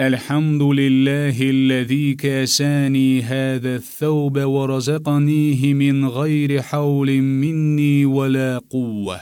الحمد لله الذي كاساني هذا الثوب ورزقنيه من غير حول مني ولا قوه